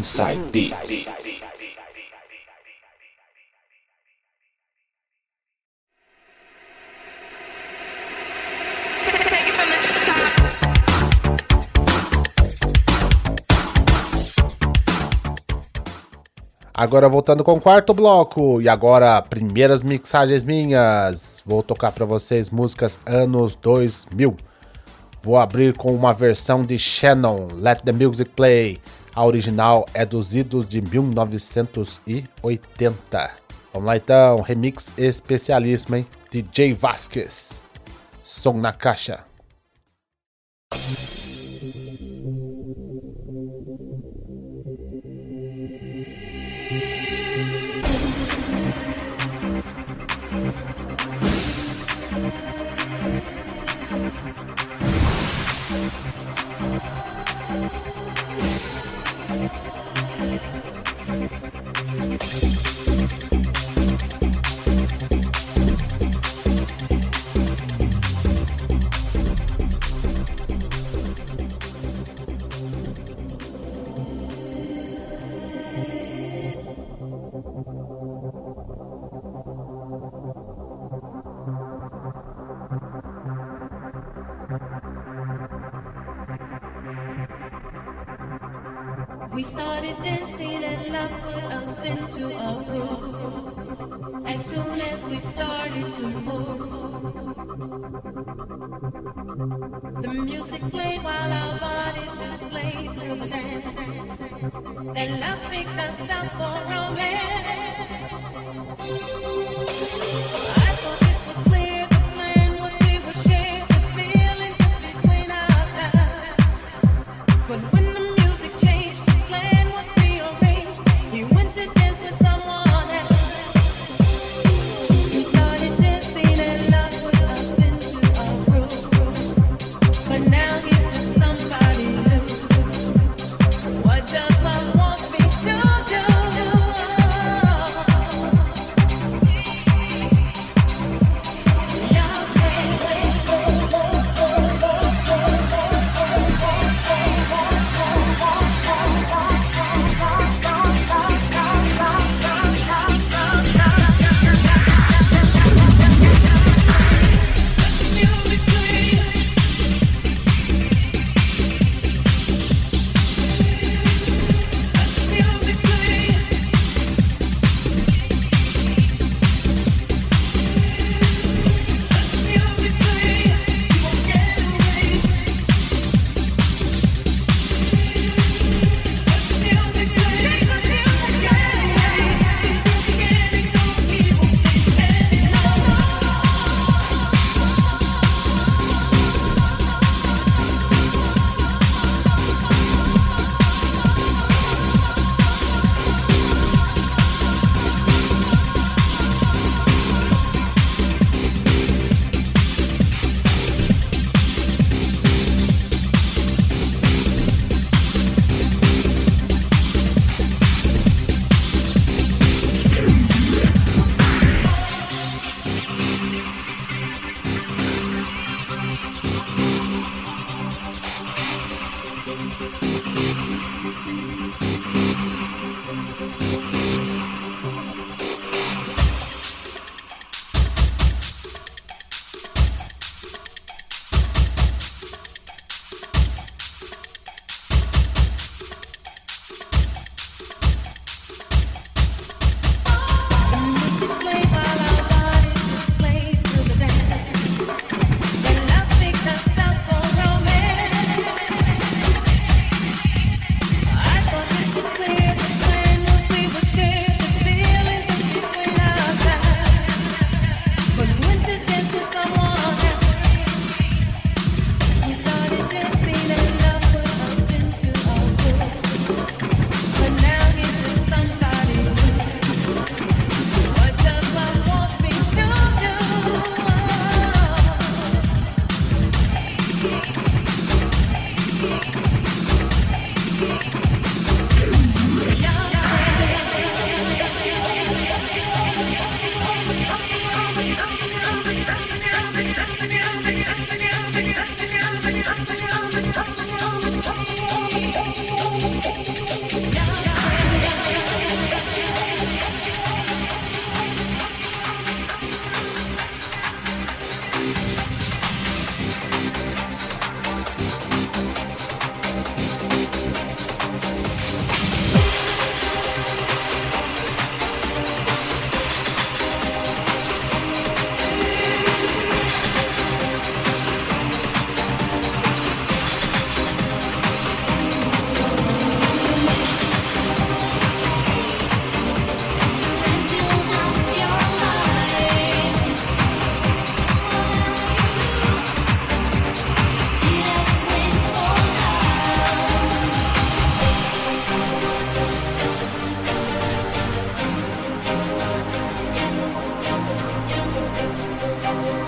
Inside Beats. Agora voltando com o quarto bloco e agora primeiras mixagens minhas. Vou tocar para vocês músicas anos 2000. Vou abrir com uma versão de Shannon, Let the Music Play. A original é dos idos de 1980. Vamos lá então, remix especialíssimo, hein? DJ Vasquez. Som na caixa. The music played while our bodies displayed through the dance. Then love picked us out for romance.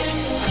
Imagine.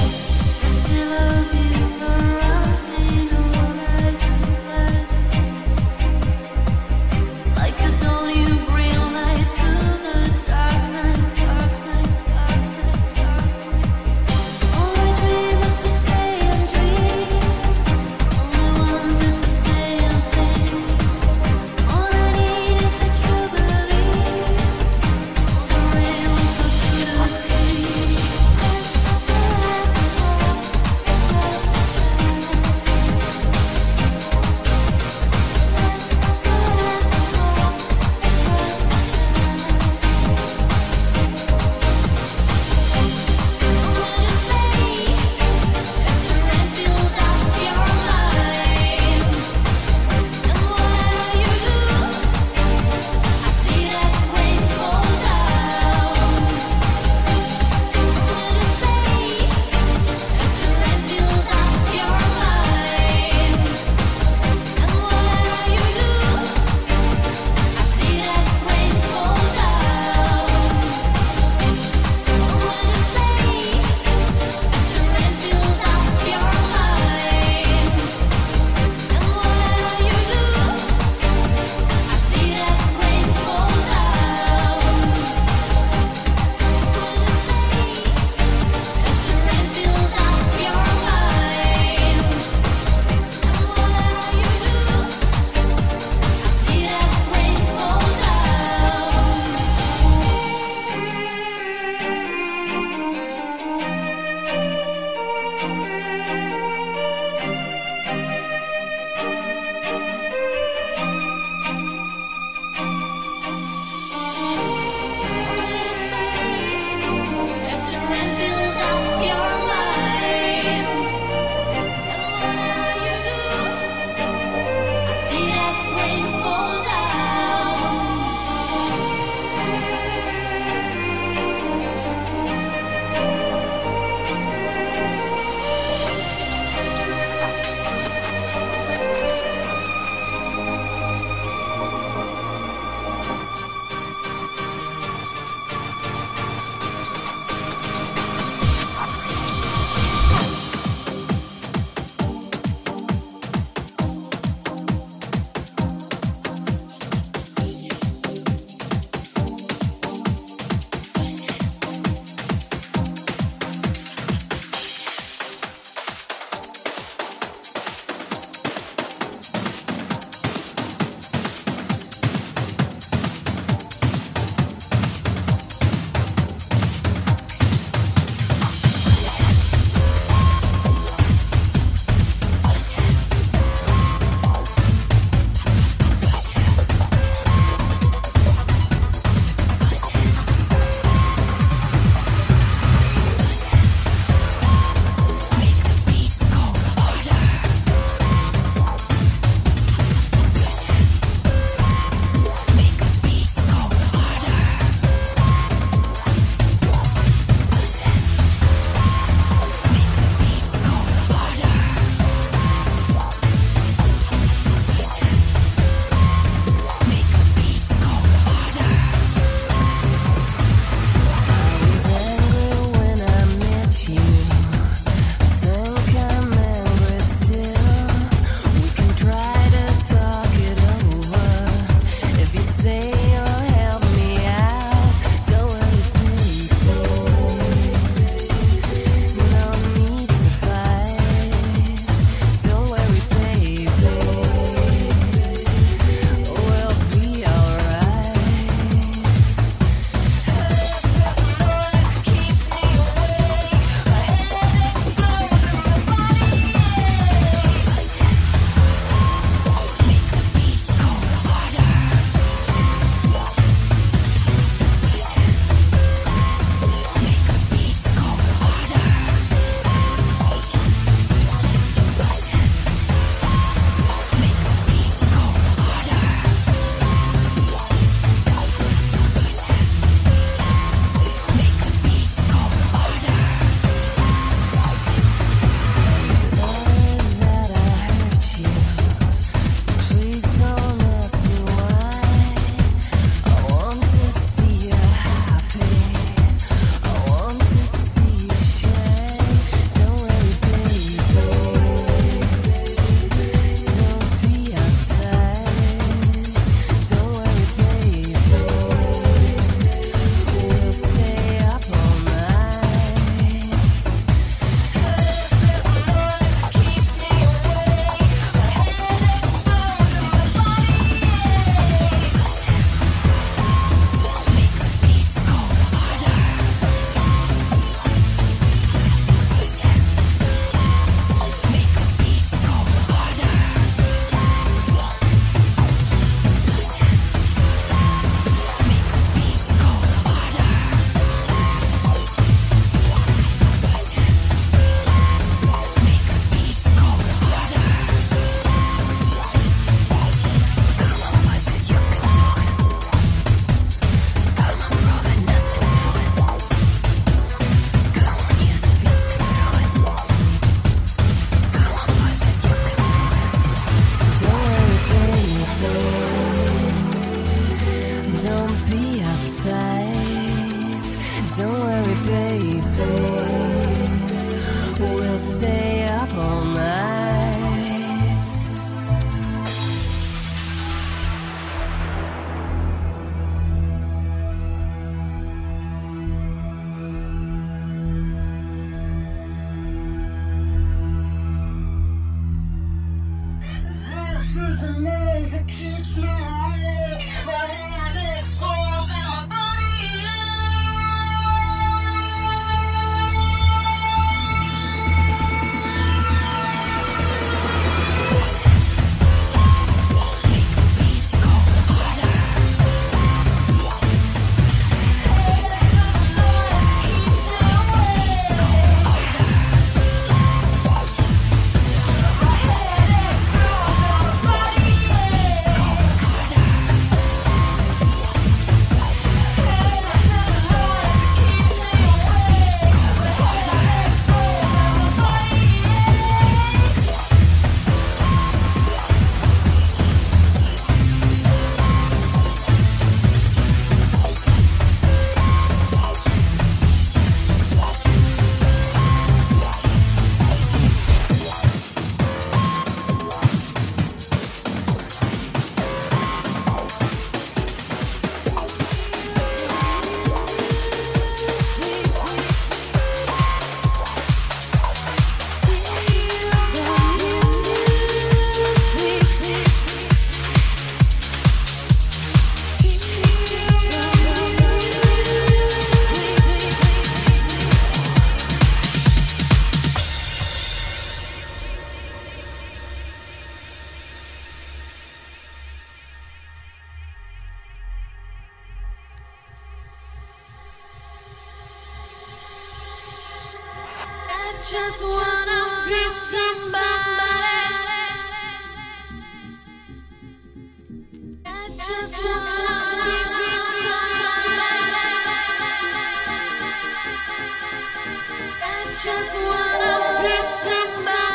Just wanna be somebody.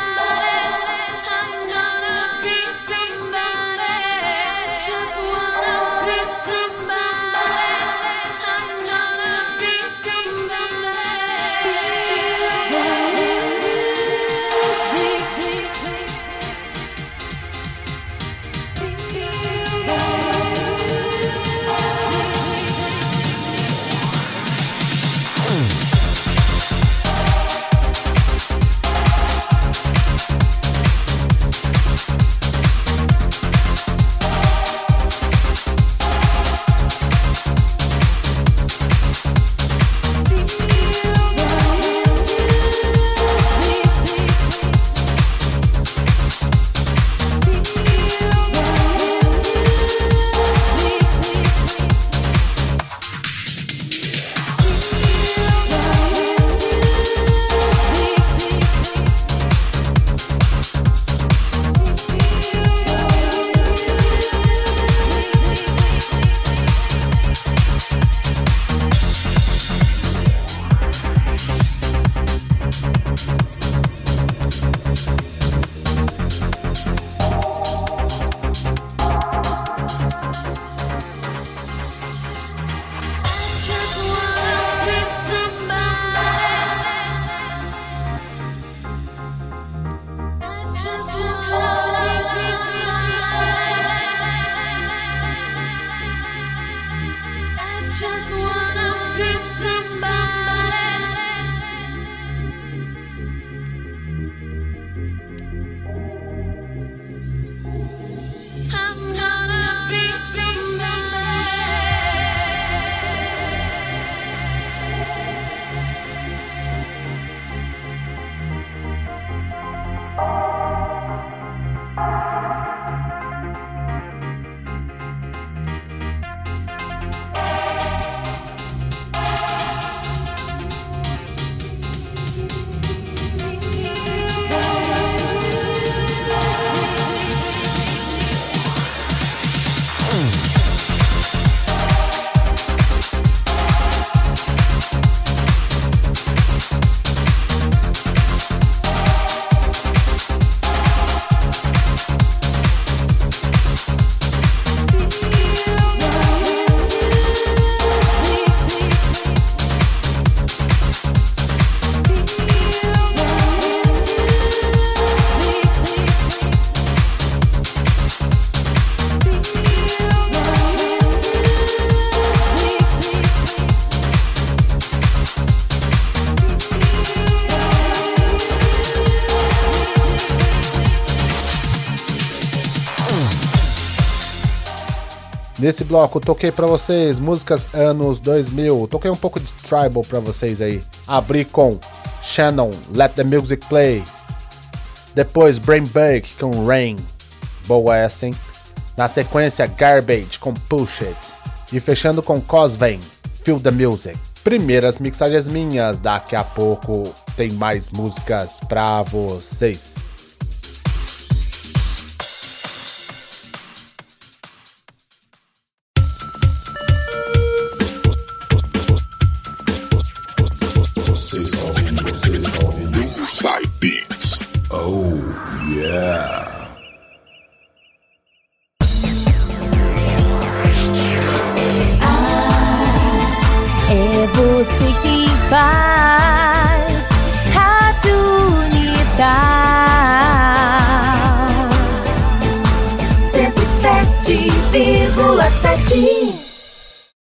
Nesse bloco toquei pra vocês músicas anos 2000, toquei um pouco de tribal pra vocês aí. Abri com Shannon, Let the Music Play. Depois Brain Bug com Rain, boa essa hein. Na sequência Garbage com Push It. E fechando com Cosvain, Feel the Music. Primeiras mixagens minhas, daqui a pouco tem mais músicas pra vocês.